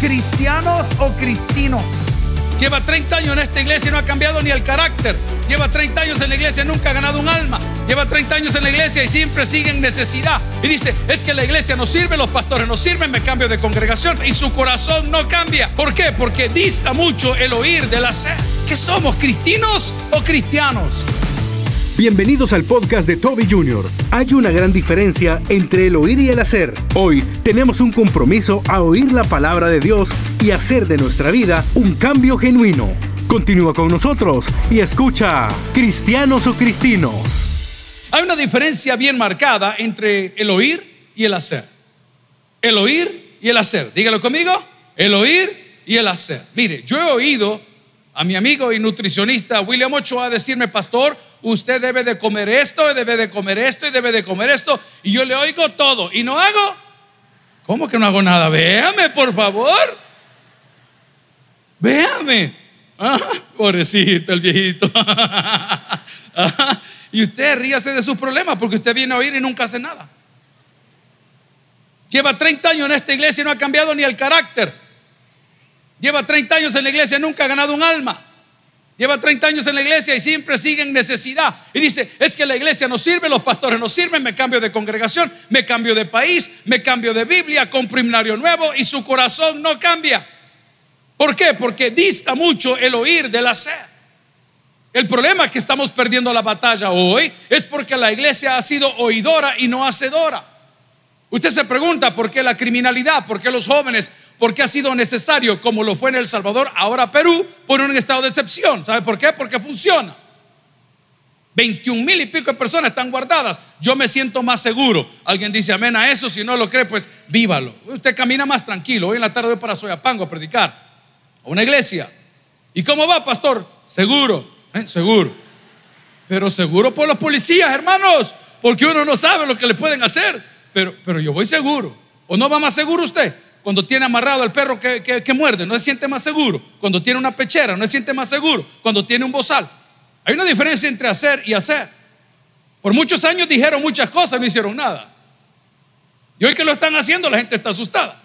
cristianos o cristinos? Lleva 30 años en esta iglesia y no ha cambiado ni el carácter. Lleva 30 años en la iglesia y nunca ha ganado un alma. Lleva 30 años en la iglesia y siempre sigue en necesidad. Y dice, es que la iglesia no sirve, los pastores no sirven, me cambio de congregación. Y su corazón no cambia. ¿Por qué? Porque dista mucho el oír del hacer. ¿Qué somos, cristinos o cristianos? Bienvenidos al podcast de Toby Jr. Hay una gran diferencia entre el oír y el hacer. Hoy tenemos un compromiso a oír la palabra de Dios y hacer de nuestra vida un cambio genuino. Continúa con nosotros y escucha Cristianos o Cristinos. Hay una diferencia bien marcada entre el oír y el hacer. El oír y el hacer. Dígalo conmigo. El oír y el hacer. Mire, yo he oído a mi amigo y nutricionista William Ochoa decirme, pastor, usted debe de comer esto, debe de comer esto y debe de comer esto. Y yo le oigo todo y no hago. ¿Cómo que no hago nada? Véame, por favor. Véame. Ah, pobrecito el viejito. y usted ríase de sus problemas porque usted viene a oír y nunca hace nada. Lleva 30 años en esta iglesia y no ha cambiado ni el carácter. Lleva 30 años en la iglesia, y nunca ha ganado un alma. Lleva 30 años en la iglesia y siempre sigue en necesidad. Y dice, es que la iglesia no sirve, los pastores no sirven, me cambio de congregación, me cambio de país, me cambio de Biblia, compro himnario nuevo y su corazón no cambia. ¿Por qué? Porque dista mucho el oír del hacer. El problema que estamos perdiendo la batalla hoy es porque la iglesia ha sido oidora y no hacedora. Usted se pregunta por qué la criminalidad, por qué los jóvenes, por qué ha sido necesario, como lo fue en El Salvador, ahora Perú, poner un estado de excepción. ¿Sabe por qué? Porque funciona. 21 mil y pico de personas están guardadas. Yo me siento más seguro. Alguien dice amén a eso. Si no lo cree, pues vívalo. Usted camina más tranquilo. Hoy en la tarde voy para Soyapango a predicar. A una iglesia. ¿Y cómo va, pastor? Seguro. ¿eh? Seguro. Pero seguro por los policías, hermanos. Porque uno no sabe lo que le pueden hacer pero, pero yo voy seguro. ¿O no va más seguro usted? Cuando tiene amarrado al perro que, que, muerde, no se siente más seguro. Cuando tiene una pechera, no se siente más seguro. Cuando tiene un bozal. Hay una diferencia entre hacer y hacer. Por muchos años dijeron muchas cosas, no hicieron nada. Y hoy que lo están haciendo, la gente está asustada.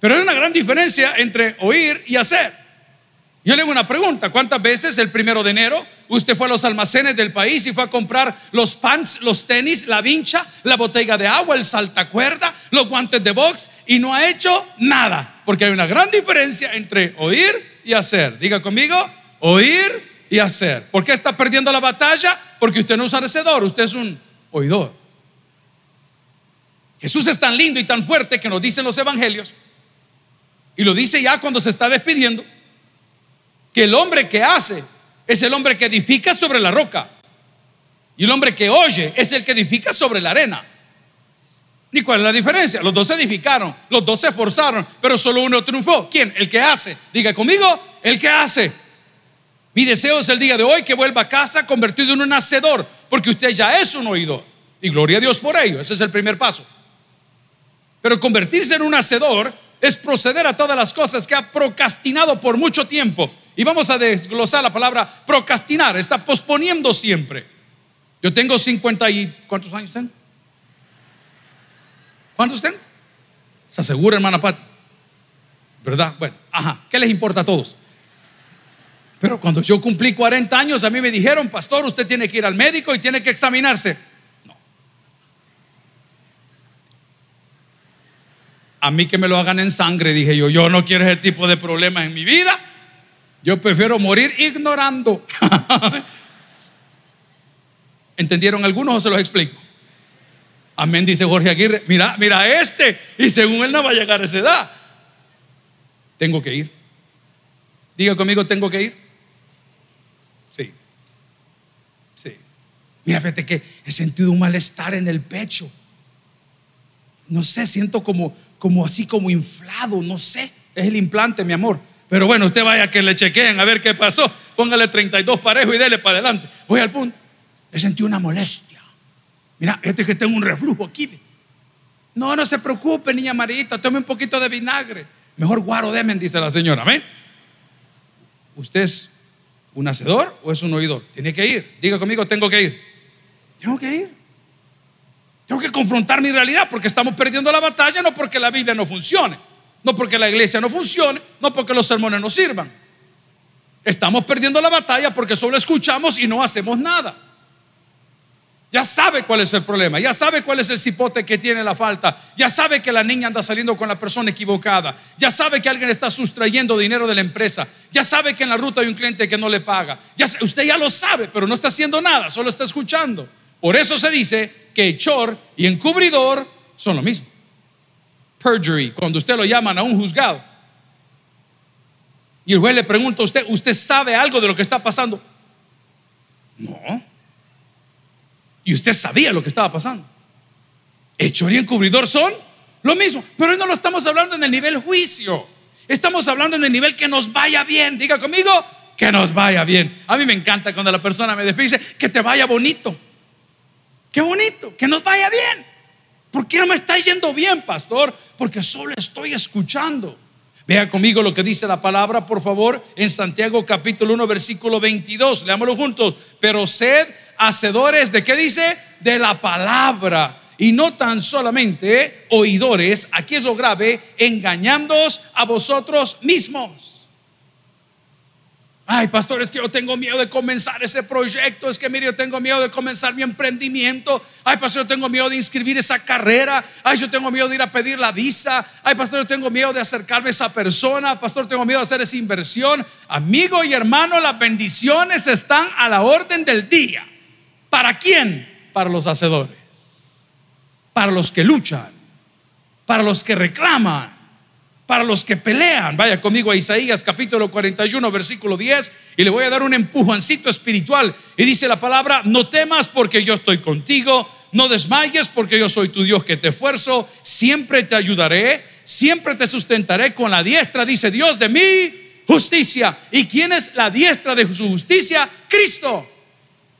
Pero hay una gran diferencia entre oír y hacer. Yo le hago una pregunta, ¿cuántas veces el primero de enero usted fue a los almacenes del país y fue a comprar los pants, los tenis, la vincha, la botella de agua, el saltacuerda, los guantes de box y no ha hecho nada? Porque hay una gran diferencia entre oír y hacer. Diga conmigo, oír y hacer. ¿Por qué está perdiendo la batalla? Porque usted no es un hacedor, usted es un oidor. Jesús es tan lindo y tan fuerte que nos dicen los evangelios y lo dice ya cuando se está despidiendo que el hombre que hace es el hombre que edifica sobre la roca. Y el hombre que oye es el que edifica sobre la arena. ¿Y cuál es la diferencia? Los dos se edificaron, los dos se esforzaron, pero solo uno triunfó. ¿Quién? El que hace. Diga conmigo, el que hace. Mi deseo es el día de hoy que vuelva a casa convertido en un hacedor, porque usted ya es un oidor. Y gloria a Dios por ello, ese es el primer paso. Pero convertirse en un hacedor es proceder a todas las cosas que ha procrastinado por mucho tiempo y vamos a desglosar la palabra procrastinar, está posponiendo siempre. Yo tengo 50 y... ¿Cuántos años tengo? ¿Cuántos tengo? ¿Se asegura, hermana Pati? ¿Verdad? Bueno, ajá, ¿qué les importa a todos? Pero cuando yo cumplí 40 años, a mí me dijeron, pastor, usted tiene que ir al médico y tiene que examinarse. No. A mí que me lo hagan en sangre, dije yo, yo no quiero ese tipo de problemas en mi vida. Yo prefiero morir ignorando. ¿Entendieron algunos o se los explico? Amén, dice Jorge Aguirre. Mira, mira este. Y según él no va a llegar a esa edad. Tengo que ir. Diga conmigo, tengo que ir. Sí. Sí. Mira, fíjate que he sentido un malestar en el pecho. No sé, siento como, como así como inflado, no sé. Es el implante, mi amor. Pero bueno, usted vaya que le chequeen a ver qué pasó. Póngale 32 parejos y dele para adelante. Voy al punto. He sentido una molestia. Mira, este que tengo un reflujo aquí. No, no se preocupe, niña Marita, tome un poquito de vinagre. Mejor guaro demen, dice la señora. ¿Amén? ¿Usted es un hacedor o es un oidor? Tiene que ir. Diga conmigo, tengo que ir. Tengo que ir. Tengo que confrontar mi realidad porque estamos perdiendo la batalla, no porque la Biblia no funcione. No porque la iglesia no funcione, no porque los sermones no sirvan. Estamos perdiendo la batalla porque solo escuchamos y no hacemos nada. Ya sabe cuál es el problema, ya sabe cuál es el cipote que tiene la falta, ya sabe que la niña anda saliendo con la persona equivocada, ya sabe que alguien está sustrayendo dinero de la empresa, ya sabe que en la ruta hay un cliente que no le paga. Ya, usted ya lo sabe, pero no está haciendo nada, solo está escuchando. Por eso se dice que hechor y encubridor son lo mismo. Perjury, cuando usted lo llaman a un juzgado. Y el juez le pregunta a usted, ¿usted sabe algo de lo que está pasando? No. Y usted sabía lo que estaba pasando. Hechor y encubridor son lo mismo. Pero hoy no lo estamos hablando en el nivel juicio. Estamos hablando en el nivel que nos vaya bien. Diga conmigo, que nos vaya bien. A mí me encanta cuando la persona me despide que te vaya bonito. Qué bonito, que nos vaya bien. ¿Por qué no me está yendo bien, pastor? Porque solo estoy escuchando. Vea conmigo lo que dice la palabra, por favor, en Santiago capítulo 1, versículo 22. Leámoslo juntos. Pero sed hacedores de qué dice? De la palabra. Y no tan solamente oidores, aquí es lo grave, engañándoos a vosotros mismos. Ay, pastor, es que yo tengo miedo de comenzar ese proyecto. Es que, mire, yo tengo miedo de comenzar mi emprendimiento. Ay, pastor, yo tengo miedo de inscribir esa carrera. Ay, yo tengo miedo de ir a pedir la visa. Ay, pastor, yo tengo miedo de acercarme a esa persona. Pastor, tengo miedo de hacer esa inversión. Amigo y hermano, las bendiciones están a la orden del día. ¿Para quién? Para los hacedores. Para los que luchan. Para los que reclaman para los que pelean. Vaya conmigo a Isaías capítulo 41, versículo 10, y le voy a dar un empujoncito espiritual. Y dice la palabra, no temas porque yo estoy contigo, no desmayes porque yo soy tu Dios que te esfuerzo, siempre te ayudaré, siempre te sustentaré con la diestra, dice Dios de mi justicia. ¿Y quién es la diestra de su justicia? Cristo.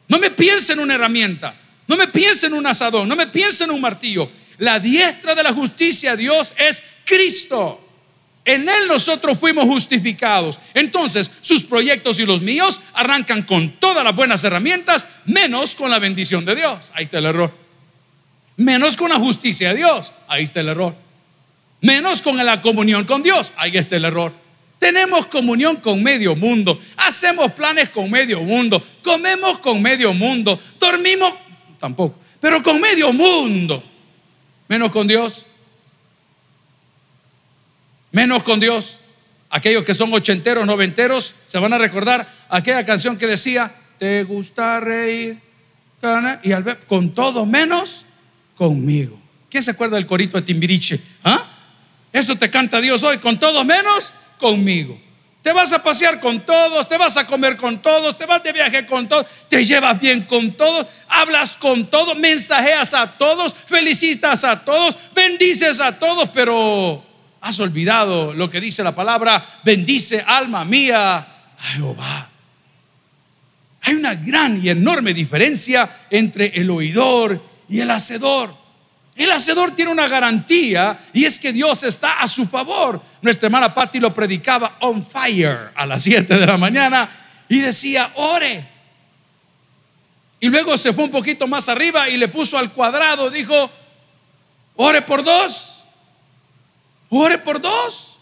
No me piense en una herramienta, no me piense en un asadón, no me piense en un martillo. La diestra de la justicia, Dios, es Cristo. En Él nosotros fuimos justificados. Entonces, sus proyectos y los míos arrancan con todas las buenas herramientas, menos con la bendición de Dios. Ahí está el error. Menos con la justicia de Dios. Ahí está el error. Menos con la comunión con Dios. Ahí está el error. Tenemos comunión con medio mundo. Hacemos planes con medio mundo. Comemos con medio mundo. Dormimos tampoco. Pero con medio mundo. Menos con Dios menos con Dios. Aquellos que son ochenteros, noventeros, se van a recordar aquella canción que decía, ¿te gusta reír? Y al ver, con todo menos conmigo. ¿Quién se acuerda del corito de Timbiriche? ¿Ah? Eso te canta Dios hoy, con todo menos conmigo. Te vas a pasear con todos, te vas a comer con todos, te vas de viaje con todos, te llevas bien con todos, hablas con todos, mensajeas a todos, felicitas a todos, bendices a todos, pero Has olvidado lo que dice la palabra, bendice alma mía a Jehová. Hay una gran y enorme diferencia entre el oidor y el hacedor. El hacedor tiene una garantía y es que Dios está a su favor. Nuestra hermana Patti lo predicaba on fire a las 7 de la mañana y decía, ore. Y luego se fue un poquito más arriba y le puso al cuadrado, dijo, ore por dos. Ore por dos.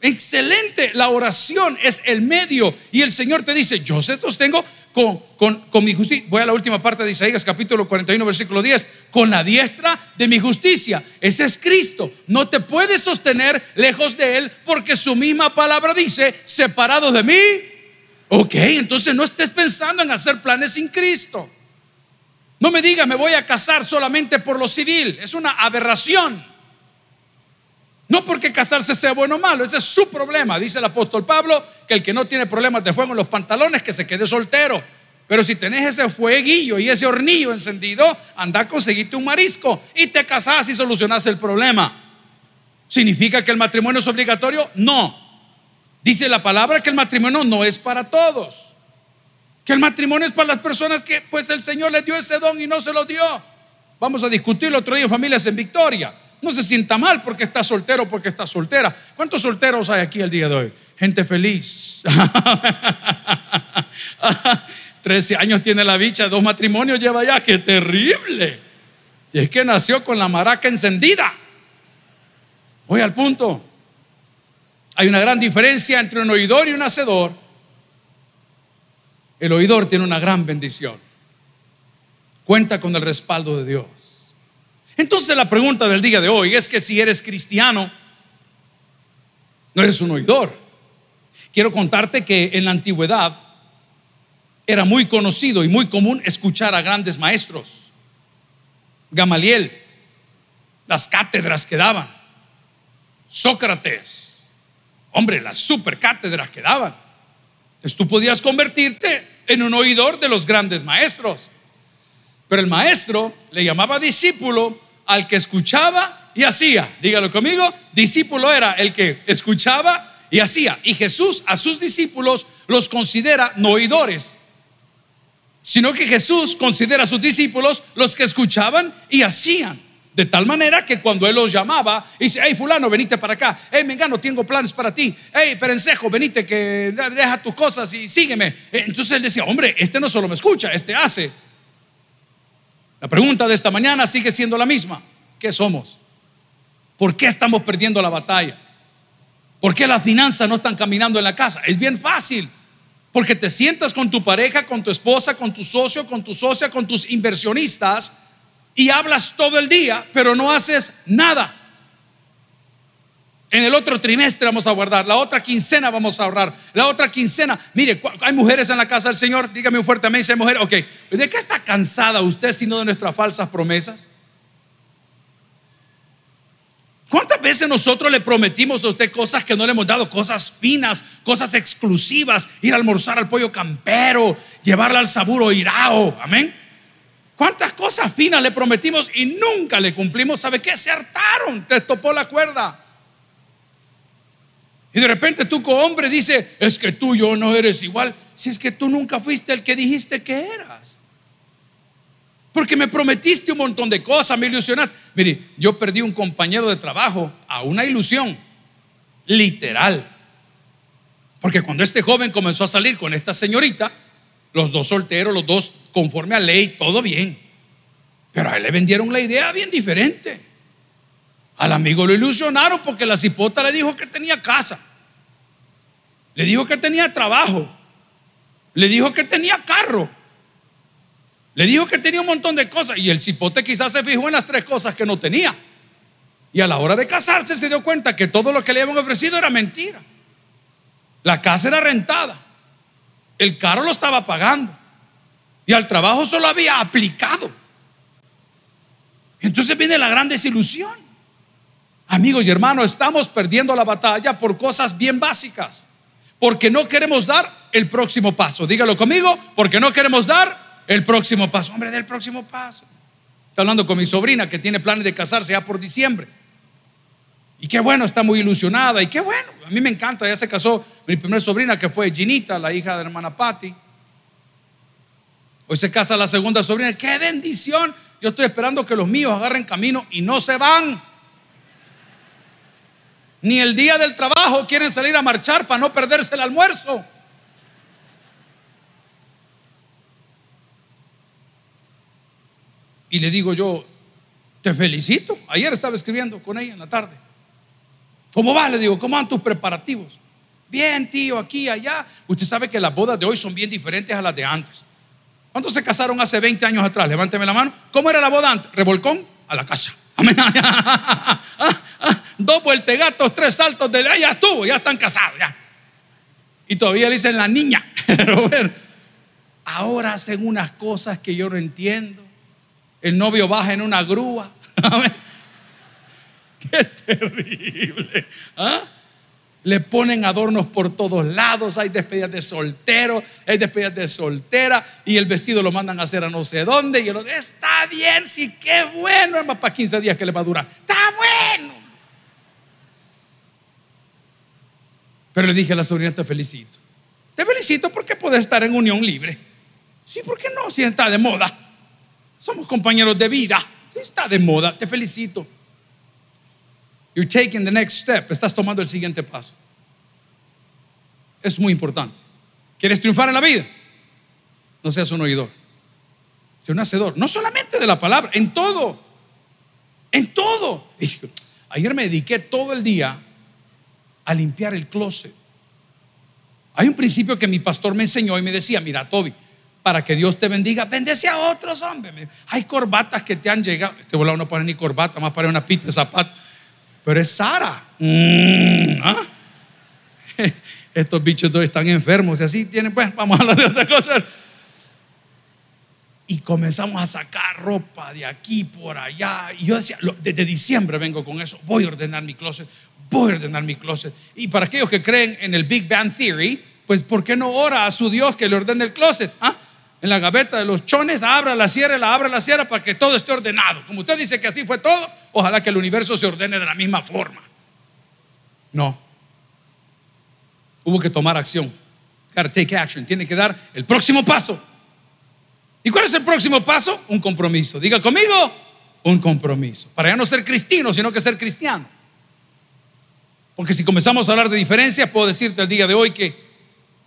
Excelente, la oración es el medio y el Señor te dice, yo se sostengo con, con, con, mi justicia. Voy a la última parte de Isaías capítulo 41 versículo 10, con la diestra de mi justicia. Ese es Cristo. No te puedes sostener lejos de Él porque su misma palabra dice, separado de mí. Ok, entonces no estés pensando en hacer planes sin Cristo. No me digas, me voy a casar solamente por lo civil. Es una aberración. No porque casarse sea bueno o malo, ese es su problema. Dice el apóstol Pablo que el que no tiene problemas de fuego en los pantalones, que se quede soltero. Pero si tenés ese fueguillo y ese hornillo encendido, anda a conseguirte un marisco y te casás y solucionás el problema. ¿Significa que el matrimonio es obligatorio? No. Dice la palabra que el matrimonio no es para todos. Que el matrimonio es para las personas que pues el Señor les dio ese don y no se lo dio. Vamos a discutirlo otro día familias en Victoria. No se sienta mal porque está soltero, porque está soltera. ¿Cuántos solteros hay aquí el día de hoy? Gente feliz. 13 años tiene la bicha, dos matrimonios lleva ya, qué terrible. Y es que nació con la maraca encendida. Voy al punto. Hay una gran diferencia entre un oidor y un hacedor. El oidor tiene una gran bendición. Cuenta con el respaldo de Dios. Entonces la pregunta del día de hoy es que si eres cristiano, no eres un oidor. Quiero contarte que en la antigüedad era muy conocido y muy común escuchar a grandes maestros. Gamaliel, las cátedras que daban. Sócrates, hombre, las super cátedras que daban. Entonces tú podías convertirte en un oidor de los grandes maestros. Pero el maestro le llamaba discípulo al que escuchaba y hacía. Dígalo conmigo, discípulo era el que escuchaba y hacía. Y Jesús a sus discípulos los considera no oidores, sino que Jesús considera a sus discípulos los que escuchaban y hacían. De tal manera que cuando Él los llamaba, dice, hey fulano, venite para acá, hey Mengano, tengo planes para ti, hey Perencejo, venite que deja tus cosas y sígueme. Entonces Él decía, hombre, este no solo me escucha, este hace. La pregunta de esta mañana sigue siendo la misma. ¿Qué somos? ¿Por qué estamos perdiendo la batalla? ¿Por qué las finanzas no están caminando en la casa? Es bien fácil. Porque te sientas con tu pareja, con tu esposa, con tu socio, con tu socia, con tus inversionistas y hablas todo el día, pero no haces nada. En el otro trimestre vamos a guardar, la otra quincena vamos a ahorrar, la otra quincena. Mire, hay mujeres en la casa del Señor, dígame un fuerte amén, dice mujer, ok, ¿de qué está cansada usted sino de nuestras falsas promesas? ¿Cuántas veces nosotros le prometimos a usted cosas que no le hemos dado? Cosas finas, cosas exclusivas, ir a almorzar al pollo campero, llevarla al saburo irao, amén. ¿Cuántas cosas finas le prometimos y nunca le cumplimos? ¿Sabe qué? Se hartaron, te topó la cuerda. Y de repente tú como hombre dice, es que tú yo no eres igual, si es que tú nunca fuiste el que dijiste que eras. Porque me prometiste un montón de cosas, me ilusionaste. Mire, yo perdí un compañero de trabajo a una ilusión, literal. Porque cuando este joven comenzó a salir con esta señorita, los dos solteros, los dos conforme a ley, todo bien. Pero a él le vendieron la idea bien diferente. Al amigo lo ilusionaron porque la cipota le dijo que tenía casa. Le dijo que tenía trabajo. Le dijo que tenía carro. Le dijo que tenía un montón de cosas y el cipote quizás se fijó en las tres cosas que no tenía. Y a la hora de casarse se dio cuenta que todo lo que le habían ofrecido era mentira. La casa era rentada. El carro lo estaba pagando. Y al trabajo solo había aplicado. Entonces viene la gran desilusión. Amigos y hermanos, estamos perdiendo la batalla por cosas bien básicas. Porque no queremos dar el próximo paso. Dígalo conmigo, porque no queremos dar el próximo paso. Hombre, del próximo paso. Está hablando con mi sobrina que tiene planes de casarse ya por diciembre. Y qué bueno, está muy ilusionada. Y qué bueno, a mí me encanta. Ya se casó mi primera sobrina que fue Ginita, la hija de la hermana Patty. Hoy se casa la segunda sobrina. ¡Qué bendición! Yo estoy esperando que los míos agarren camino y no se van. Ni el día del trabajo quieren salir a marchar para no perderse el almuerzo. Y le digo yo, te felicito. Ayer estaba escribiendo con ella en la tarde. ¿Cómo va? Le digo, ¿cómo van tus preparativos? Bien, tío, aquí, allá. Usted sabe que las bodas de hoy son bien diferentes a las de antes. ¿Cuántos se casaron hace 20 años atrás? Levánteme la mano. ¿Cómo era la boda antes? Revolcón a la casa. Amén. Dos vueltegatos, tres saltos de ya estuvo, ya están casados. Ya. Y todavía le dicen la niña. Pero bueno, ahora hacen unas cosas que yo no entiendo el novio baja en una grúa. Qué terrible. ¿ah? Le ponen adornos por todos lados. Hay despedidas de soltero, hay despedidas de soltera. Y el vestido lo mandan a hacer a no sé dónde. Y el está bien, sí, qué bueno. Es para 15 días que le va a durar. Está bueno. Pero le dije a la sobrina, te felicito. Te felicito porque puedes estar en unión libre. Sí, ¿por qué no? Si está de moda. Somos compañeros de vida. Está de moda. Te felicito. You're taking the next step. Estás tomando el siguiente paso. Es muy importante. ¿Quieres triunfar en la vida? No seas un oidor. Sea un hacedor. No solamente de la palabra, en todo. En todo. Ayer me dediqué todo el día a limpiar el closet. Hay un principio que mi pastor me enseñó y me decía, mira, Toby, para que Dios te bendiga, bendece a otros hombres. Hay corbatas que te han llegado. Este volado no pone ni corbata, más para una pita de zapato. Pero es Sara. Mm, ¿ah? Estos bichos dos están enfermos y así tienen, pues, vamos a hablar de otra cosa. Y comenzamos a sacar ropa de aquí por allá. Y yo decía, desde diciembre vengo con eso. Voy a ordenar mi closet, voy a ordenar mi closet. Y para aquellos que creen en el Big Bang Theory, pues ¿por qué no ora a su Dios que le ordene el closet? ¿Ah? En la gaveta de los chones, abra la sierra, la abra la sierra para que todo esté ordenado. Como usted dice que así fue todo, ojalá que el universo se ordene de la misma forma. No. Hubo que tomar acción. Gotta take action. Tiene que dar el próximo paso. ¿Y cuál es el próximo paso? Un compromiso. Diga conmigo, un compromiso. Para ya no ser cristiano, sino que ser cristiano. Porque si comenzamos a hablar de diferencias, puedo decirte el día de hoy que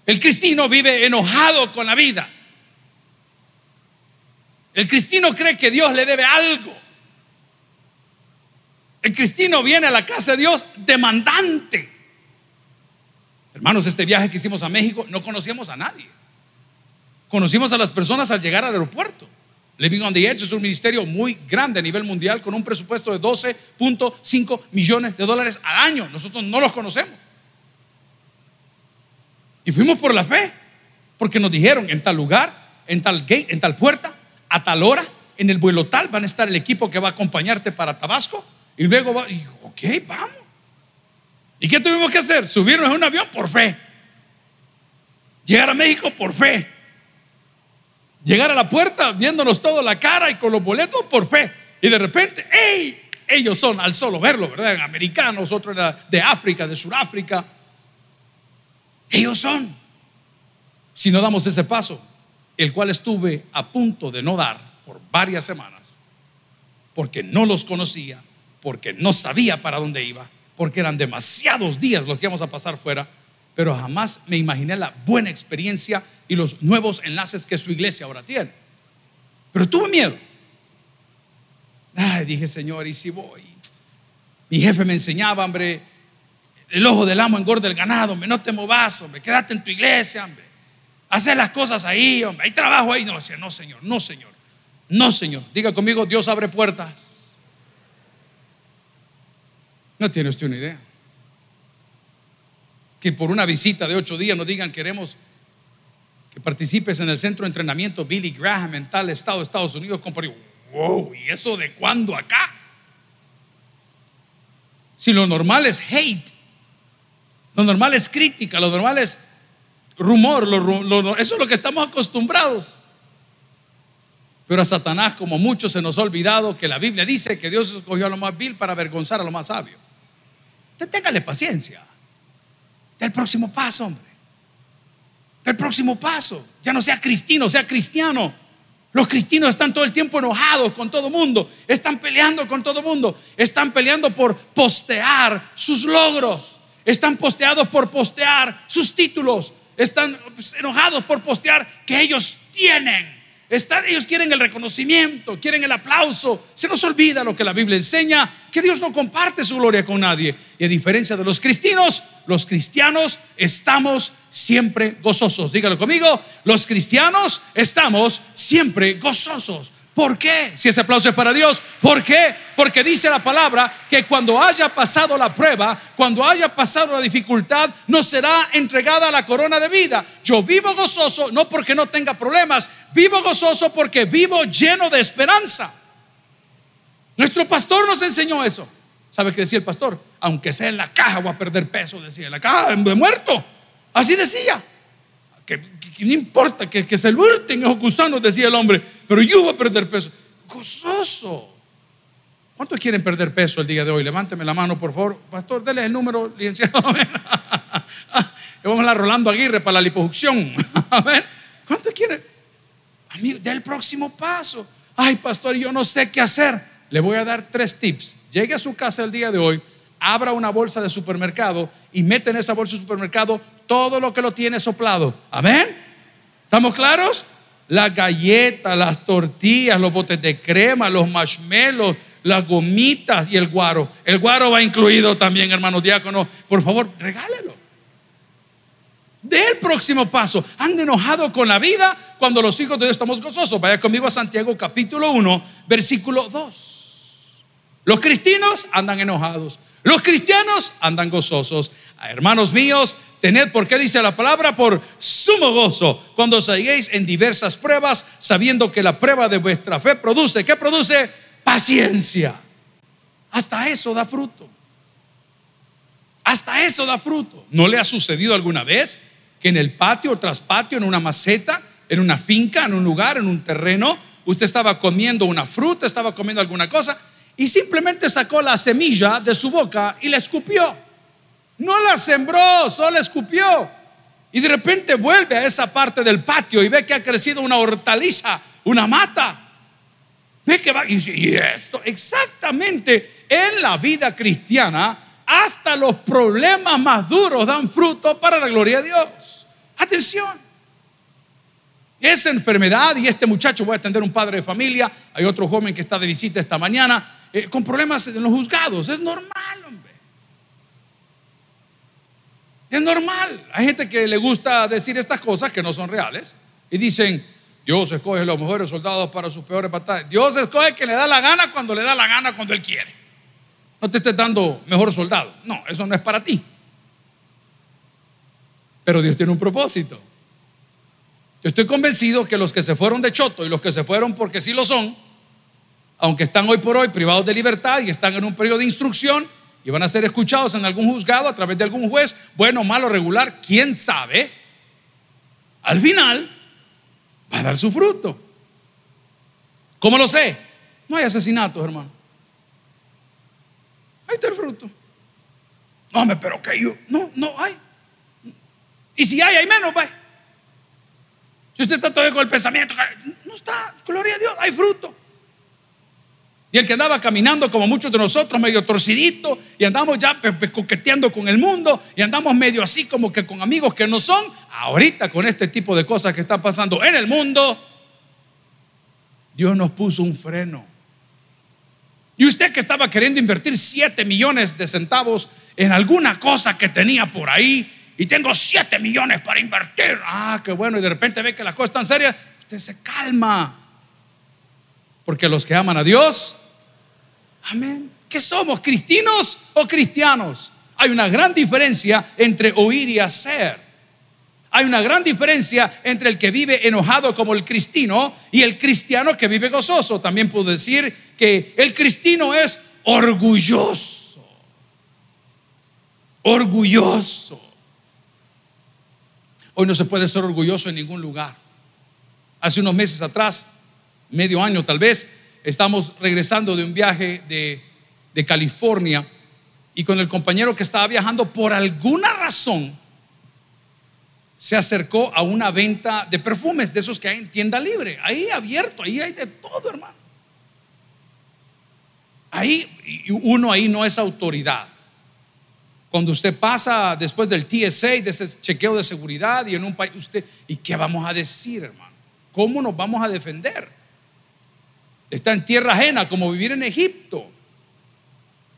el cristiano vive enojado con la vida. El cristiano cree que Dios le debe algo. El cristiano viene a la casa de Dios demandante. Hermanos, este viaje que hicimos a México no conocíamos a nadie. Conocimos a las personas al llegar al aeropuerto. Living on the Edge es un ministerio muy grande a nivel mundial con un presupuesto de 12.5 millones de dólares al año. Nosotros no los conocemos. Y fuimos por la fe, porque nos dijeron en tal lugar, en tal gate, en tal puerta, a tal hora, en el vuelo tal, van a estar el equipo que va a acompañarte para Tabasco. Y luego va, ok, vamos. ¿Y qué tuvimos que hacer? Subirnos en un avión por fe. Llegar a México por fe llegar a la puerta viéndonos todo la cara y con los boletos por fe. Y de repente, ¡ey! Ellos son, al solo verlo, ¿verdad? Americanos, otros de África, de Sudáfrica. Ellos son. Si no damos ese paso, el cual estuve a punto de no dar por varias semanas, porque no los conocía, porque no sabía para dónde iba, porque eran demasiados días los que íbamos a pasar fuera, pero jamás me imaginé la buena experiencia y los nuevos enlaces que su iglesia ahora tiene. Pero tuve miedo. Ay, dije, Señor, ¿y si voy? Mi jefe me enseñaba, hombre, el ojo del amo engorda el ganado, hombre, no te movas, hombre, quédate en tu iglesia, hombre. Hacer las cosas ahí, hombre, hay trabajo ahí. No, decía, no, Señor, no, Señor, no, Señor. Diga conmigo, Dios abre puertas. No tiene usted una idea. Que por una visita de ocho días nos digan queremos que participes en el centro de entrenamiento Billy Graham en tal estado de Estados Unidos, compadre. Wow, ¿y eso de cuándo acá? Si lo normal es hate, lo normal es crítica, lo normal es rumor, eso es lo que estamos acostumbrados. Pero a Satanás, como muchos, se nos ha olvidado que la Biblia dice que Dios escogió a lo más vil para avergonzar a lo más sabio. Usted téngale paciencia. Del próximo paso, hombre el próximo paso. Ya no sea cristiano, sea cristiano. Los cristianos están todo el tiempo enojados con todo mundo, están peleando con todo mundo, están peleando por postear sus logros, están posteados por postear sus títulos, están enojados por postear que ellos tienen ellos quieren el reconocimiento, quieren el aplauso. Se nos olvida lo que la Biblia enseña, que Dios no comparte su gloria con nadie. Y a diferencia de los cristianos, los cristianos estamos siempre gozosos. Dígalo conmigo, los cristianos estamos siempre gozosos. ¿Por qué? Si ese aplauso es para Dios, ¿por qué? Porque dice la palabra que cuando haya pasado la prueba, cuando haya pasado la dificultad, no será entregada la corona de vida. Yo vivo gozoso no porque no tenga problemas, vivo gozoso porque vivo lleno de esperanza. Nuestro pastor nos enseñó eso. ¿Sabe qué decía el pastor? Aunque sea en la caja voy a perder peso, decía, en la caja de muerto. Así decía que, no importa que, se hurten esos gusanos, decía el hombre, pero yo voy a perder peso. Gozoso. ¿Cuántos quieren perder peso el día de hoy? Levánteme la mano, por favor. Pastor, déle el número, licenciado. Vamos a la Rolando Aguirre para la liposucción. ¿Cuántos quieren? Amigo, del próximo paso. Ay, pastor, yo no sé qué hacer. Le voy a dar tres tips. Llegue a su casa el día de hoy, abra una bolsa de supermercado y mete en esa bolsa de supermercado todo lo que lo tiene soplado. Amén. ¿Estamos claros? Las galletas, las tortillas, los botes de crema, los marshmallows, las gomitas y el guaro. El guaro va incluido también, hermanos diáconos. Por favor, regálelo. De el próximo paso. Han enojado con la vida cuando los hijos de Dios estamos gozosos. Vaya conmigo a Santiago capítulo 1, versículo 2. Los cristianos andan enojados. Los cristianos andan gozosos. Hermanos míos, tened, por qué dice la palabra, por sumo gozo cuando salgáis en diversas pruebas, sabiendo que la prueba de vuestra fe produce, ¿qué produce? Paciencia. Hasta eso da fruto. Hasta eso da fruto. ¿No le ha sucedido alguna vez que en el patio tras patio, en una maceta, en una finca, en un lugar, en un terreno, usted estaba comiendo una fruta, estaba comiendo alguna cosa y simplemente sacó la semilla de su boca y la escupió? No la sembró, solo escupió. Y de repente vuelve a esa parte del patio y ve que ha crecido una hortaliza, una mata. Ve que va y y esto exactamente en la vida cristiana hasta los problemas más duros dan fruto para la gloria de Dios. Atención. Esa enfermedad y este muchacho, voy a atender un padre de familia, hay otro joven que está de visita esta mañana, eh, con problemas en los juzgados. Es normal, hombre. Es normal. Hay gente que le gusta decir estas cosas que no son reales y dicen, Dios escoge los mejores soldados para sus peores batallas. Dios escoge que le da la gana cuando le da la gana cuando Él quiere. No te estés dando mejor soldado. No, eso no es para ti. Pero Dios tiene un propósito. Yo estoy convencido que los que se fueron de Choto y los que se fueron porque sí lo son, aunque están hoy por hoy privados de libertad y están en un periodo de instrucción y van a ser escuchados en algún juzgado a través de algún juez, bueno, malo, regular, quién sabe, al final va a dar su fruto. ¿Cómo lo sé? No hay asesinatos, hermano. Ahí está el fruto. Hombre, pero que yo. No, no hay. Y si hay, hay menos, va. Si usted está todavía con el pensamiento, no está, gloria a Dios, hay fruto. Y el que andaba caminando como muchos de nosotros, medio torcidito, y andamos ya coqueteando con el mundo, y andamos medio así como que con amigos que no son, ahorita con este tipo de cosas que están pasando en el mundo, Dios nos puso un freno. Y usted que estaba queriendo invertir 7 millones de centavos en alguna cosa que tenía por ahí y tengo 7 millones para invertir. Ah, qué bueno. Y de repente ve que las cosas están serias. Usted se calma. Porque los que aman a Dios, amén. ¿Qué somos? ¿Cristinos o cristianos? Hay una gran diferencia entre oír y hacer. Hay una gran diferencia entre el que vive enojado como el cristino y el cristiano que vive gozoso. También puedo decir que el cristino es orgulloso. Orgulloso. Hoy no se puede ser orgulloso en ningún lugar. Hace unos meses atrás, medio año tal vez, estamos regresando de un viaje de, de California y con el compañero que estaba viajando, por alguna razón, se acercó a una venta de perfumes, de esos que hay en tienda libre, ahí abierto, ahí hay de todo, hermano. Ahí uno ahí no es autoridad. Cuando usted pasa después del TSA, de ese chequeo de seguridad y en un país, usted, ¿y qué vamos a decir, hermano? ¿Cómo nos vamos a defender? Está en tierra ajena, como vivir en Egipto.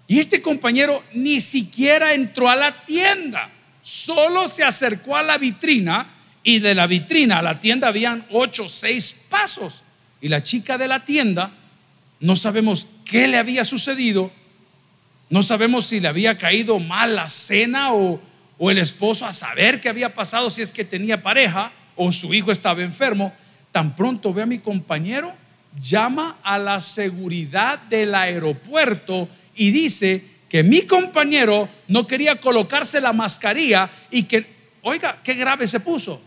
Y este compañero ni siquiera entró a la tienda solo se acercó a la vitrina y de la vitrina a la tienda habían ocho, seis pasos. Y la chica de la tienda, no sabemos qué le había sucedido, no sabemos si le había caído mal la cena o, o el esposo a saber qué había pasado, si es que tenía pareja o su hijo estaba enfermo. Tan pronto ve a mi compañero, llama a la seguridad del aeropuerto y dice que mi compañero no quería colocarse la mascarilla y que, oiga, qué grave se puso.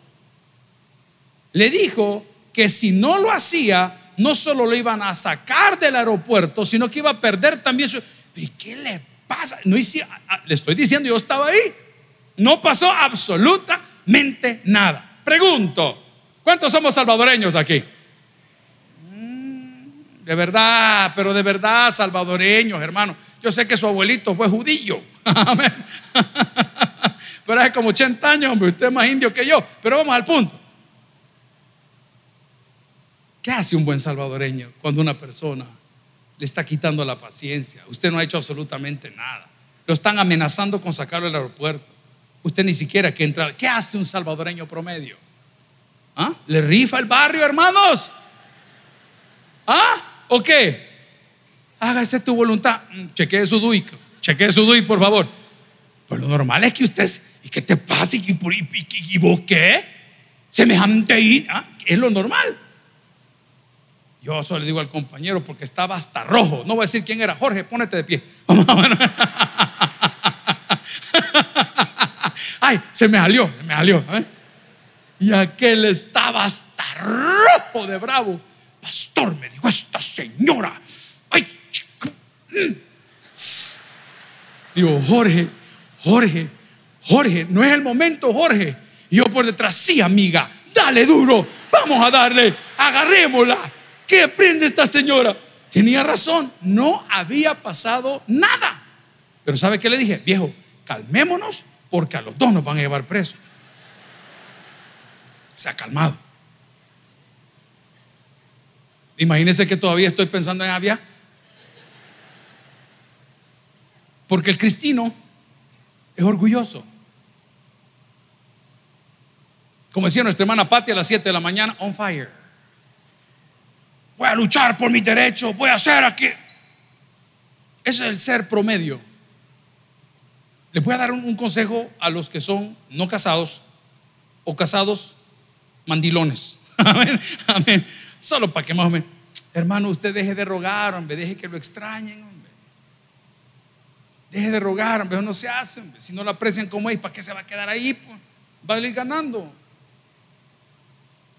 Le dijo que si no lo hacía, no solo lo iban a sacar del aeropuerto, sino que iba a perder también su... ¿Y qué le pasa? No le estoy diciendo, yo estaba ahí. No pasó absolutamente nada. Pregunto, ¿cuántos somos salvadoreños aquí? De verdad, pero de verdad salvadoreños, hermano. Yo sé que su abuelito fue judío. Pero hace como 80 años, hombre, usted es más indio que yo. Pero vamos al punto. ¿Qué hace un buen salvadoreño cuando una persona le está quitando la paciencia. Usted no ha hecho absolutamente nada. Lo están amenazando con sacarlo del aeropuerto. Usted ni siquiera que entrar. ¿Qué hace un salvadoreño promedio? ¿Ah? ¿Le rifa el barrio, hermanos? ¿Ah? ¿O qué? Hágase tu voluntad. Mm, chequee su DUI. Chequee su DUI, por favor. Pues lo normal es que usted. ¿Y qué te pasa? ¿Y, y, vos qué? Semejante ahí. ¿Ah? Es lo normal. Yo solo le digo al compañero porque estaba hasta rojo. No voy a decir quién era. Jorge, ponete de pie. Ay, se me salió, se me salió. ¿eh? Y aquel estaba hasta rojo de bravo. Pastor, me dijo esta señora. Ay, mm". Digo, Jorge, Jorge, Jorge, no es el momento, Jorge. Y yo por detrás, sí, amiga, dale duro, vamos a darle, agarrémosla. ¿Qué aprende esta señora? Tenía razón, no había pasado nada. Pero ¿sabe qué le dije? Viejo, calmémonos porque a los dos nos van a llevar presos. Se ha calmado. Imagínense que todavía estoy pensando en Avia. Porque el cristino es orgulloso. Como decía nuestra hermana Patti a las 7 de la mañana, on fire voy a luchar por mi derecho, voy a hacer aquí. Ese es el ser promedio. Le voy a dar un, consejo a los que son no casados o casados mandilones. Amén, amén. Solo para que más o menos, hermano, usted deje de rogar, hombre, deje que lo extrañen, hombre. Deje de rogar, hombre, no se hace, hombre. Si no lo aprecian como es, ¿para qué se va a quedar ahí? Pues? Va a ir ganando.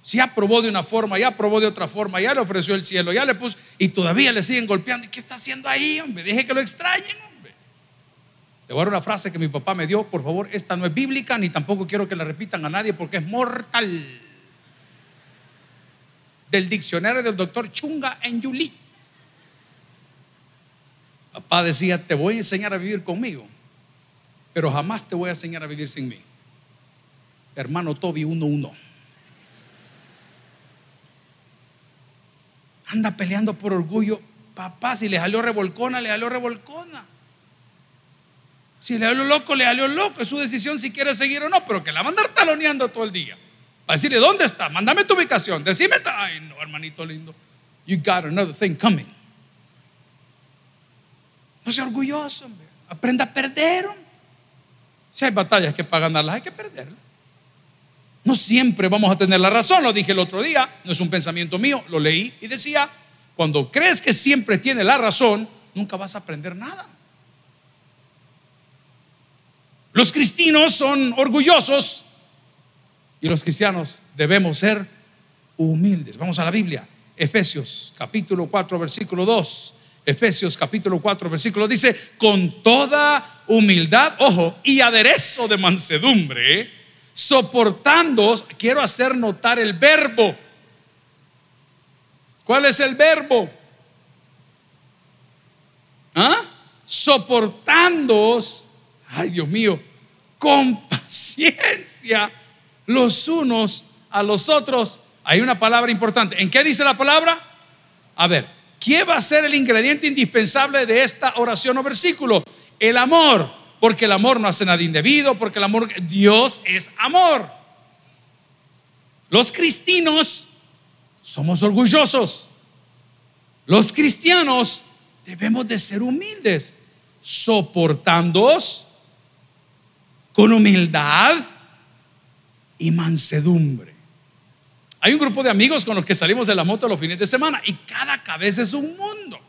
Si aprobó de una forma, ya aprobó de otra forma, ya le ofreció el cielo, ya le puso, y todavía le siguen golpeando. ¿Y qué está haciendo ahí, hombre? Deje que lo extrañen, hombre. Le voy a dar una frase que mi papá me dio, por favor, esta no es bíblica, ni tampoco quiero que la repitan a nadie porque es mortal. Del diccionario del doctor Chunga en Yuli. Papá decía, te voy a enseñar a vivir conmigo, pero jamás te voy a enseñar a vivir sin mí. Hermano Toby 1-1. anda peleando por orgullo. Papá, si le salió revolcona, le salió revolcona. Si le salió loco, le salió loco. Es su decisión si quiere seguir o no, pero que la va a andar taloneando todo el día. Para decirle, ¿dónde está? Mándame tu ubicación. Decime, ay, no, hermanito lindo. You got another thing coming. No sea orgulloso, hombre. Aprenda a perder. Si hay batallas que para ganarlas hay que perderlas. No siempre vamos a tener la razón, lo dije el otro día, no es un pensamiento mío, lo leí y decía, cuando crees que siempre tiene la razón, nunca vas a aprender nada. Los cristianos son orgullosos y los cristianos debemos ser humildes. Vamos a la Biblia, Efesios capítulo 4, versículo 2. Efesios capítulo 4, versículo dice, con toda humildad, ojo, y aderezo de mansedumbre soportando, quiero hacer notar el verbo. ¿Cuál es el verbo? ¿Ah? Soportando, ay Dios mío, con paciencia los unos a los otros. Hay una palabra importante. ¿En qué dice la palabra? A ver, ¿quién va a ser el ingrediente indispensable de esta oración o versículo? El amor porque el amor no hace nada indebido, porque el amor, Dios es amor. Los cristianos somos orgullosos. Los cristianos debemos de ser humildes, soportándoos con humildad y mansedumbre. Hay un grupo de amigos con los que salimos de la moto los fines de semana y cada cabeza es un mundo.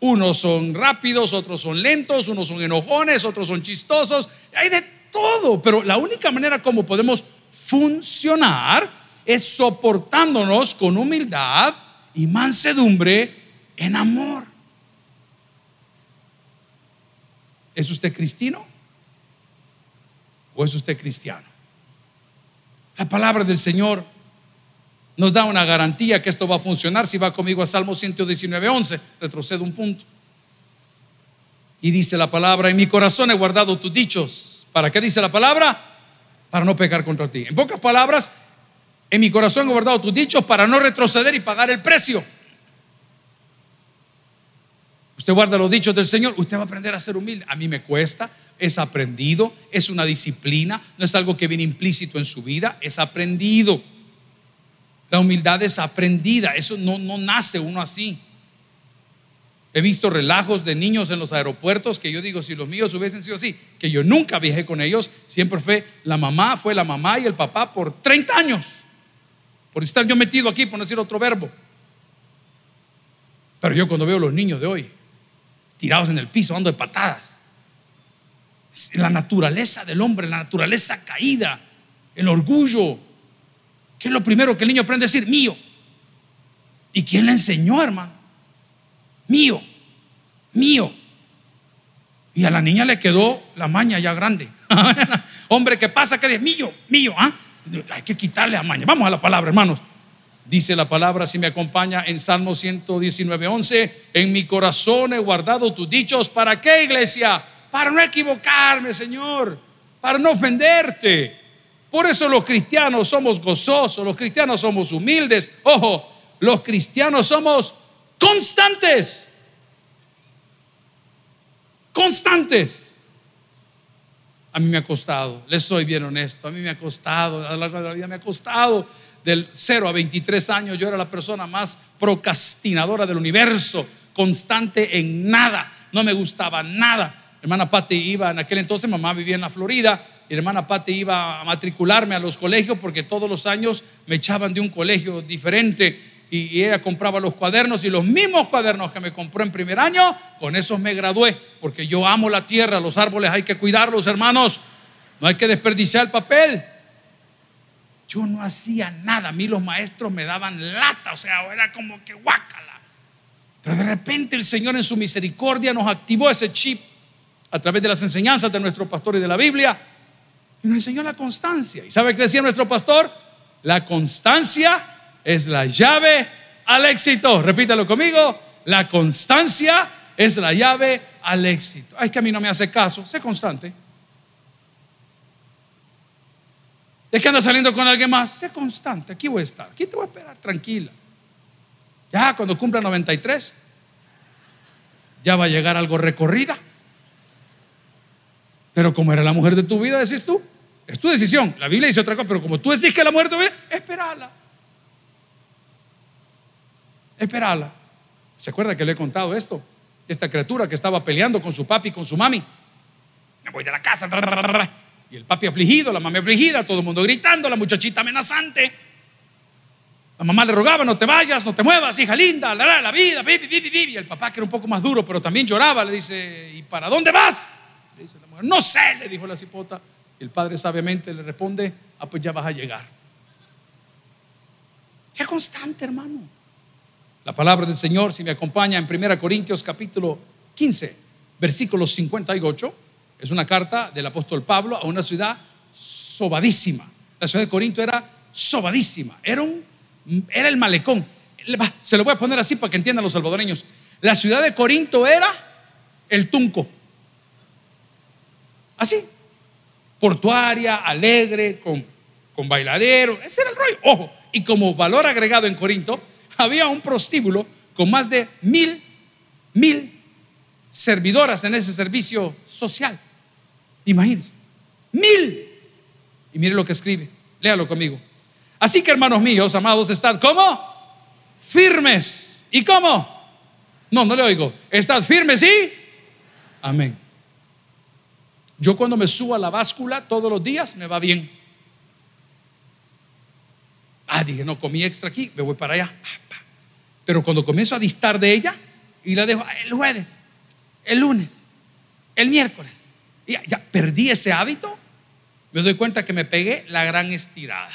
Unos son rápidos, otros son lentos, unos son enojones, otros son chistosos. Hay de todo, pero la única manera como podemos funcionar es soportándonos con humildad y mansedumbre en amor. ¿Es usted cristiano? ¿O es usted cristiano? La palabra del Señor nos da una garantía que esto va a funcionar. Si va conmigo a Salmo 119, 11, retrocedo un punto. Y dice la palabra, en mi corazón he guardado tus dichos. ¿Para qué dice la palabra? Para no pecar contra ti. En pocas palabras, en mi corazón he guardado tus dichos para no retroceder y pagar el precio. Usted guarda los dichos del Señor, usted va a aprender a ser humilde. A mí me cuesta, es aprendido, es una disciplina, no es algo que viene implícito en su vida, es aprendido. La humildad es aprendida, eso no, no nace uno así. He visto relajos de niños en los aeropuertos que yo digo, si los míos hubiesen sido así, que yo nunca viajé con ellos, siempre fue la mamá, fue la mamá y el papá por 30 años. Por estar yo metido aquí, por no decir otro verbo. Pero yo cuando veo los niños de hoy, tirados en el piso, dando de patadas, la naturaleza del hombre, la naturaleza caída, el orgullo, ¿qué es lo primero que el niño aprende a decir? Mío. ¿Y quién le enseñó, hermano? Mío, mío. Y a la niña le quedó la maña ya grande. Hombre, ¿qué pasa? Que es mío, mío. ¿ah? Hay que quitarle a maña. Vamos a la palabra, hermanos. Dice la palabra, si me acompaña en Salmo 119, 11, en mi corazón he guardado tus dichos. ¿Para qué, iglesia? Para no equivocarme, Señor, para no ofenderte. Por eso los cristianos somos gozosos, los cristianos somos humildes. Ojo, los cristianos somos constantes. Constantes. A mí me ha costado, les soy bien honesto, a mí me ha costado, a lo largo de la vida me ha costado del 0 a 23 años, yo era la persona más procrastinadora del universo, constante en nada, no me gustaba nada. Hermana Patti iba, en aquel entonces mamá vivía en la Florida, y hermana Patti iba a matricularme a los colegios porque todos los años me echaban de un colegio diferente y, ella compraba los cuadernos y los mismos cuadernos que me compró en primer año, con esos me gradué, porque yo amo la tierra, los árboles hay que cuidarlos, hermanos, no hay que desperdiciar el papel. Yo no hacía nada, a mí los maestros me daban lata, o sea, era como que guácala. Pero de repente el Señor en su misericordia nos activó ese chip a través de las enseñanzas de nuestro pastor y de la Biblia y nos enseñó la constancia. ¿Y sabe qué decía nuestro pastor? La constancia es la llave al éxito. Repítalo conmigo, la constancia es la llave al éxito. Ay, que a mí no me hace caso, sé constante. Es que anda saliendo con alguien más. Sé constante, aquí voy a estar. Aquí te voy a esperar, tranquila. Ya cuando cumpla 93, ya va a llegar algo recorrida. Pero como era la mujer de tu vida, decís tú, es tu decisión. La Biblia dice otra cosa, pero como tú decís que la mujer de tu vida, espérala. Espérala. ¿Se acuerda que le he contado esto? Esta criatura que estaba peleando con su papi y con su mami. Me voy de la casa. Y el papi afligido, la mamá afligida, todo el mundo gritando, la muchachita amenazante. La mamá le rogaba, no te vayas, no te muevas, hija linda, la, la vida, vivi, vivi, vivi. El papá, que era un poco más duro, pero también lloraba, le dice, ¿y para dónde vas? Le dice la mujer, no sé, le dijo la cipota. El padre sabiamente le responde, ah, pues ya vas a llegar. Sea constante, hermano. La palabra del Señor, si me acompaña en 1 Corintios capítulo 15, versículo 58 es una carta del apóstol Pablo a una ciudad sobadísima. La ciudad de Corinto era sobadísima, era, un, era el malecón. Se lo voy a poner así para que entiendan los salvadoreños. La ciudad de Corinto era el Tunco. Así. Portuaria, alegre, con, con bailadero. Ese era el rollo. Ojo, y como valor agregado en Corinto, había un prostíbulo con más de mil, mil servidoras en ese servicio social. Imagínense, mil. Y mire lo que escribe, léalo conmigo. Así que hermanos míos, amados, estad como firmes. ¿Y cómo? No, no le oigo. Estad firmes y amén. Yo cuando me subo a la báscula todos los días me va bien. Ah, dije, no, comí extra aquí, me voy para allá. Pero cuando comienzo a distar de ella y la dejo el jueves, el lunes, el miércoles, ya, perdí ese hábito, me doy cuenta que me pegué la gran estirada.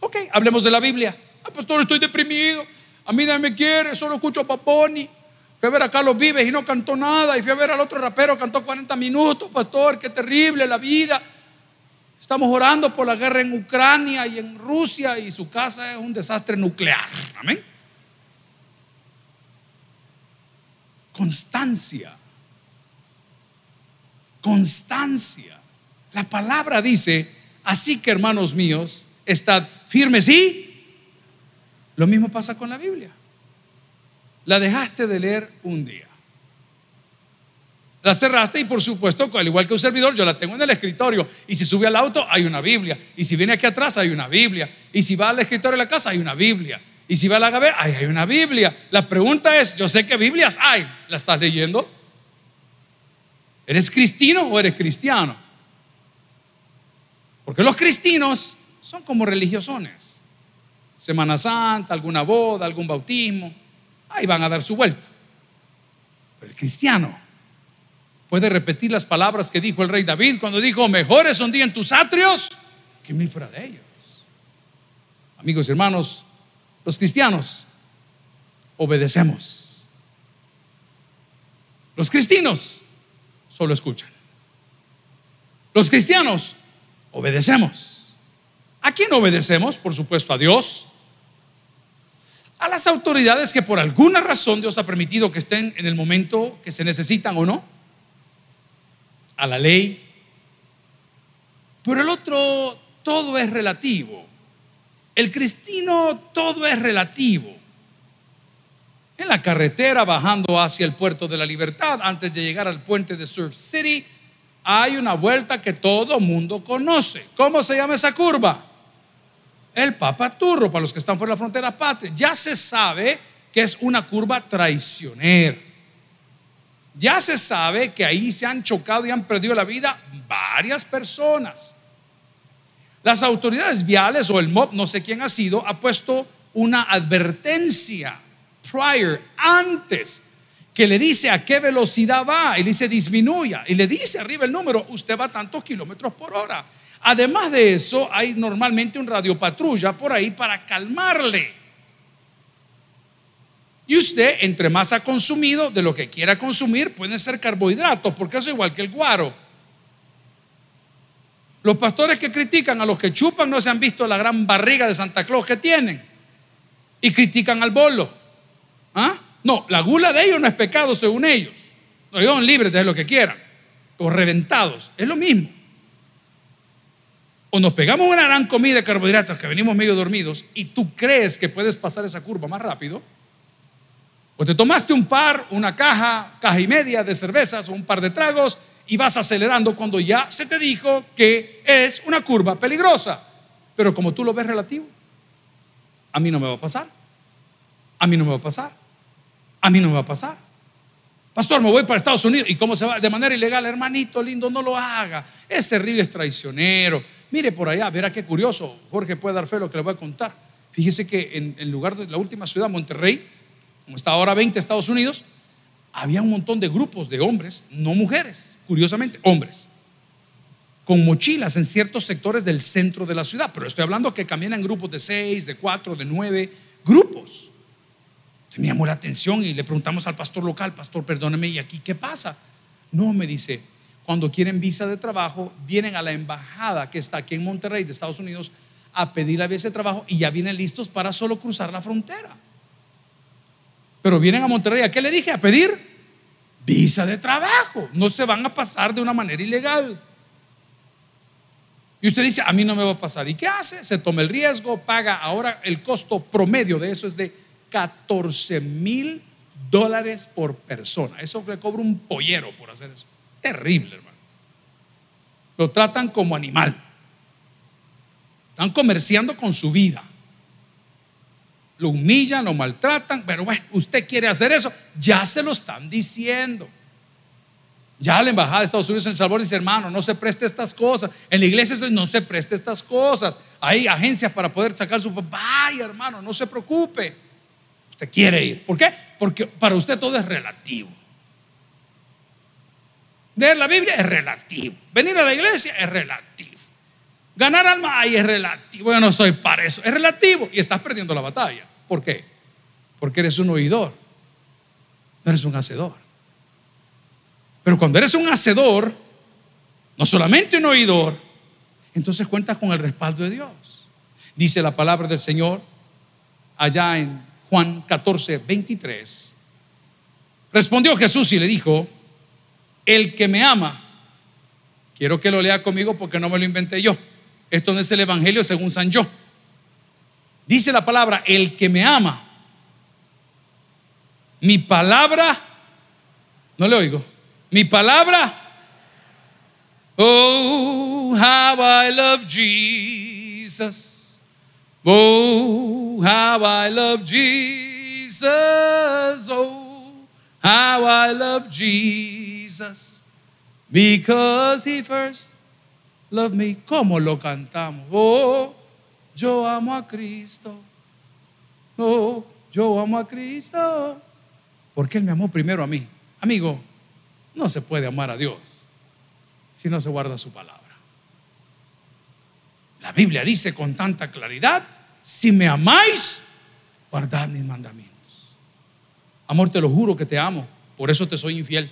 Ok, hablemos de la Biblia. Ah, pastor, estoy deprimido. A mí nadie me quiere, solo escucho a Paponi. Fui a ver a Carlos Vives y no cantó nada. Y fui a ver al otro rapero, cantó 40 minutos. Pastor, qué terrible la vida. Estamos orando por la guerra en Ucrania y en Rusia y su casa es un desastre nuclear. Amén. Constancia constancia. La palabra dice, así que hermanos míos, estad firmes y lo mismo pasa con la Biblia. La dejaste de leer un día, La cerraste y por supuesto, al igual que un servidor, yo la tengo en el escritorio. Y si sube al auto, hay una Biblia. Y si viene aquí atrás, hay una Biblia. Y si va al escritorio de la casa, hay una Biblia. Y si va a la gaveta, hay una Biblia. La pregunta es, yo sé que Biblias hay. ¿La estás leyendo? ¿Eres cristiano o eres cristiano? Porque los cristinos son como religiosones. Semana Santa, alguna boda, algún bautismo, ahí van a dar su vuelta. Pero el cristiano puede repetir las palabras que dijo el rey David cuando dijo, mejores son día en tus atrios que mil fuera de ellos. Amigos y hermanos, los cristianos obedecemos. Los cristianos solo escuchan. Los cristianos obedecemos. ¿A quién obedecemos? Por supuesto a Dios. A las autoridades que por alguna razón Dios ha permitido que estén en el momento que se necesitan o no. A la ley. Pero el otro, todo es relativo. El cristino, todo es relativo. En la carretera bajando hacia el puerto de la libertad, antes de llegar al puente de Surf City, hay una vuelta que todo mundo conoce. ¿Cómo se llama esa curva? El papaturro, para los que están fuera de la frontera patria. Ya se sabe que es una curva traicionera. Ya se sabe que ahí se han chocado y han perdido la vida varias personas. Las autoridades viales o el MOB, no sé quién ha sido, ha puesto una advertencia prior, antes que le dice a qué velocidad va y le dice disminuya y le dice arriba el número, usted va tantos kilómetros por hora. Además de eso, hay normalmente un radiopatrulla por ahí para calmarle. Y usted, entre más ha consumido de lo que quiera consumir, pueden ser carbohidratos, porque eso es igual que el guaro. Los pastores que critican a los que chupan no se han visto la gran barriga de Santa Claus que tienen. Y critican al bolo. ¿Ah? No, la gula de ellos no es pecado según ellos. No, ellos son libres de lo que quieran. O reventados. Es lo mismo. O nos pegamos una gran comida de carbohidratos que venimos medio dormidos y tú crees que puedes pasar esa curva más rápido. O te tomaste un par, una caja, caja y media de cervezas o un par de tragos y vas acelerando cuando ya se te dijo que es una curva peligrosa. Pero como tú lo ves relativo, a mí no me va a pasar. A mí no me va a pasar. A mí no me va a pasar. Pastor, me voy para Estados Unidos. ¿Y cómo se va? De manera ilegal, hermanito lindo, no lo haga. Ese río es traicionero. Mire por allá, verá qué curioso. Jorge puede dar fe lo que le voy a contar. Fíjese que en el lugar de la última ciudad, Monterrey, como está ahora 20 Estados Unidos, había un montón de grupos de hombres, no mujeres, curiosamente, hombres, con mochilas en ciertos sectores del centro de la ciudad. Pero estoy hablando que caminan grupos de seis, de cuatro, de nueve grupos. Teníamos la atención y le preguntamos al pastor local, pastor, perdóneme, ¿y aquí qué pasa? No, me dice, cuando quieren visa de trabajo, vienen a la embajada que está aquí en Monterrey de Estados Unidos a pedir la visa de trabajo y ya vienen listos para solo cruzar la frontera. Pero vienen a Monterrey, ¿a qué le dije? A pedir visa de trabajo. No se van a pasar de una manera ilegal. Y usted dice, a mí no me va a pasar. ¿Y qué hace? Se toma el riesgo, paga. Ahora el costo promedio de eso es de 14 mil dólares por persona. Eso le cobra un pollero por hacer eso. Terrible, hermano. Lo tratan como animal. Están comerciando con su vida. Lo humillan, lo maltratan, pero bueno, usted quiere hacer eso, ya se lo están diciendo. Ya la embajada de Estados Unidos en Salvador dice, hermano, no se preste estas cosas. En la iglesia no se preste estas cosas. Hay agencias para poder sacar su... Vaya, hermano, no se preocupe. Usted quiere ir. ¿Por qué? Porque para usted todo es relativo. Leer la Biblia es relativo. Venir a la iglesia es relativo. Ganar alma ahí es relativo. Yo no soy para eso. Es relativo y estás perdiendo la batalla. ¿Por qué? Porque eres un oidor. No eres un hacedor. Pero cuando eres un hacedor, no solamente un oidor, entonces cuentas con el respaldo de Dios. Dice la palabra del Señor allá en Juan 14, 23. Respondió Jesús y le dijo, el que me ama, quiero que lo lea conmigo porque no me lo inventé yo. Esto no es el Evangelio según San Yo. Dice la palabra, el que me ama, mi palabra, no le oigo, Mi palabra. Oh, how I love Jesus. Oh, how I love Jesus. Oh, how I love Jesus. Because he first loved me. ¿Cómo lo cantamos? Oh, yo amo a Cristo. Oh, yo amo a Cristo. Porque Él me amó primero a mí. Amigo, no se puede amar a Dios si no se guarda su palabra. La Biblia dice con tanta claridad, si me amáis, guardad mis mandamientos. Amor, te lo juro que te amo, por eso te soy infiel.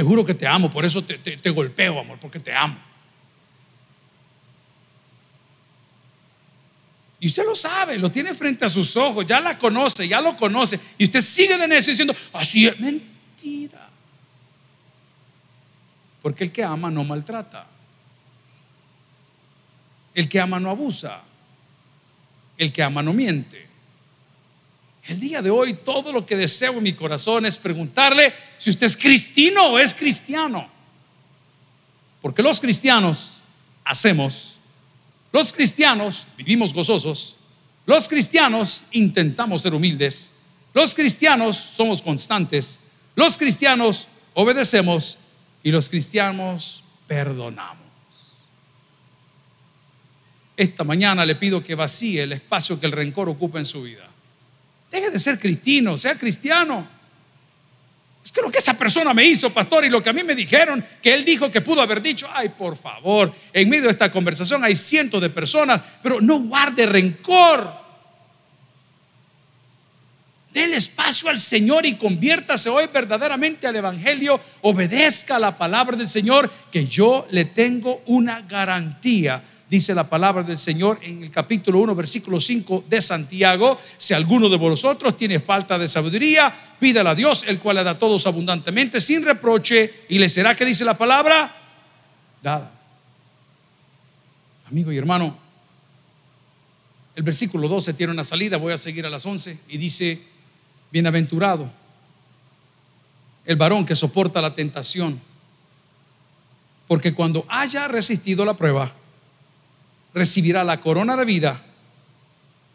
Te juro que te amo, por eso te, golpeo, amor, porque te amo. Y usted lo sabe, lo tiene frente a sus ojos, ya la conoce, ya lo conoce. Y usted sigue de necio diciendo, así es mentira. Porque el que ama no maltrata. El que ama no abusa. El que ama no miente. El día de hoy todo lo que deseo en mi corazón es preguntarle si usted es cristiano o es cristiano. Porque los cristianos hacemos los cristianos vivimos gozosos, los cristianos intentamos ser humildes, los cristianos somos constantes, los cristianos obedecemos y los cristianos perdonamos. Esta mañana le pido que vacíe el espacio que el rencor ocupa en su vida. Deje de ser cristiano, sea cristiano. Es que lo que esa persona me hizo, pastor, y lo que a mí me dijeron, que él dijo que pudo haber dicho, ay, por favor, en medio de esta conversación hay cientos de personas, pero no guarde rencor. Del espacio al Señor y conviértase hoy verdaderamente al Evangelio. Obedezca la palabra del Señor, que yo le tengo una garantía dice la palabra del Señor en el capítulo 1, versículo 5 de Santiago, si alguno de vosotros tiene falta de sabiduría, pídala a Dios, el cual le da a todos abundantemente, sin reproche, y le será que dice la palabra, dada. Amigo y hermano, el versículo 12 tiene una salida, voy a seguir a las 11, y dice, bienaventurado el varón que soporta la tentación, porque cuando haya resistido la prueba, recibirá la corona de vida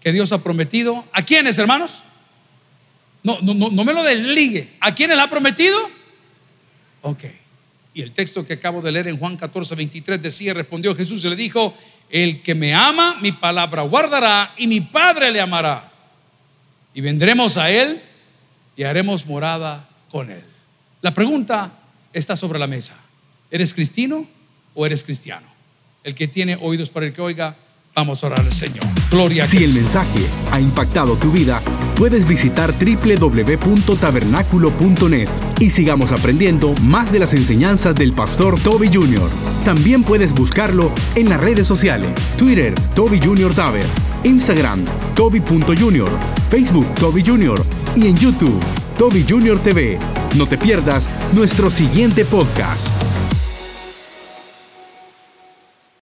que Dios ha prometido. ¿A quiénes, hermanos? No, no, no, no me lo desligue. ¿A quiénes la ha prometido? Ok. Y el texto que acabo de leer en Juan 14, 23 decía, respondió Jesús y le dijo, el que me ama, mi palabra guardará y mi Padre le amará. Y vendremos a Él y haremos morada con Él. La pregunta está sobre la mesa. ¿Eres cristiano o eres cristiano? El que tiene oídos para el que oiga, vamos a orar al Señor. Gloria a Si el mensaje ha impactado tu vida, puedes visitar www.tabernaculo.net y sigamos aprendiendo más de las enseñanzas del pastor Toby Jr. También puedes buscarlo en las redes sociales, Twitter, Toby Jr. Taber, Instagram, Toby.Jr., Facebook, Toby Jr. y en YouTube, Toby Jr. TV. No te pierdas nuestro siguiente podcast.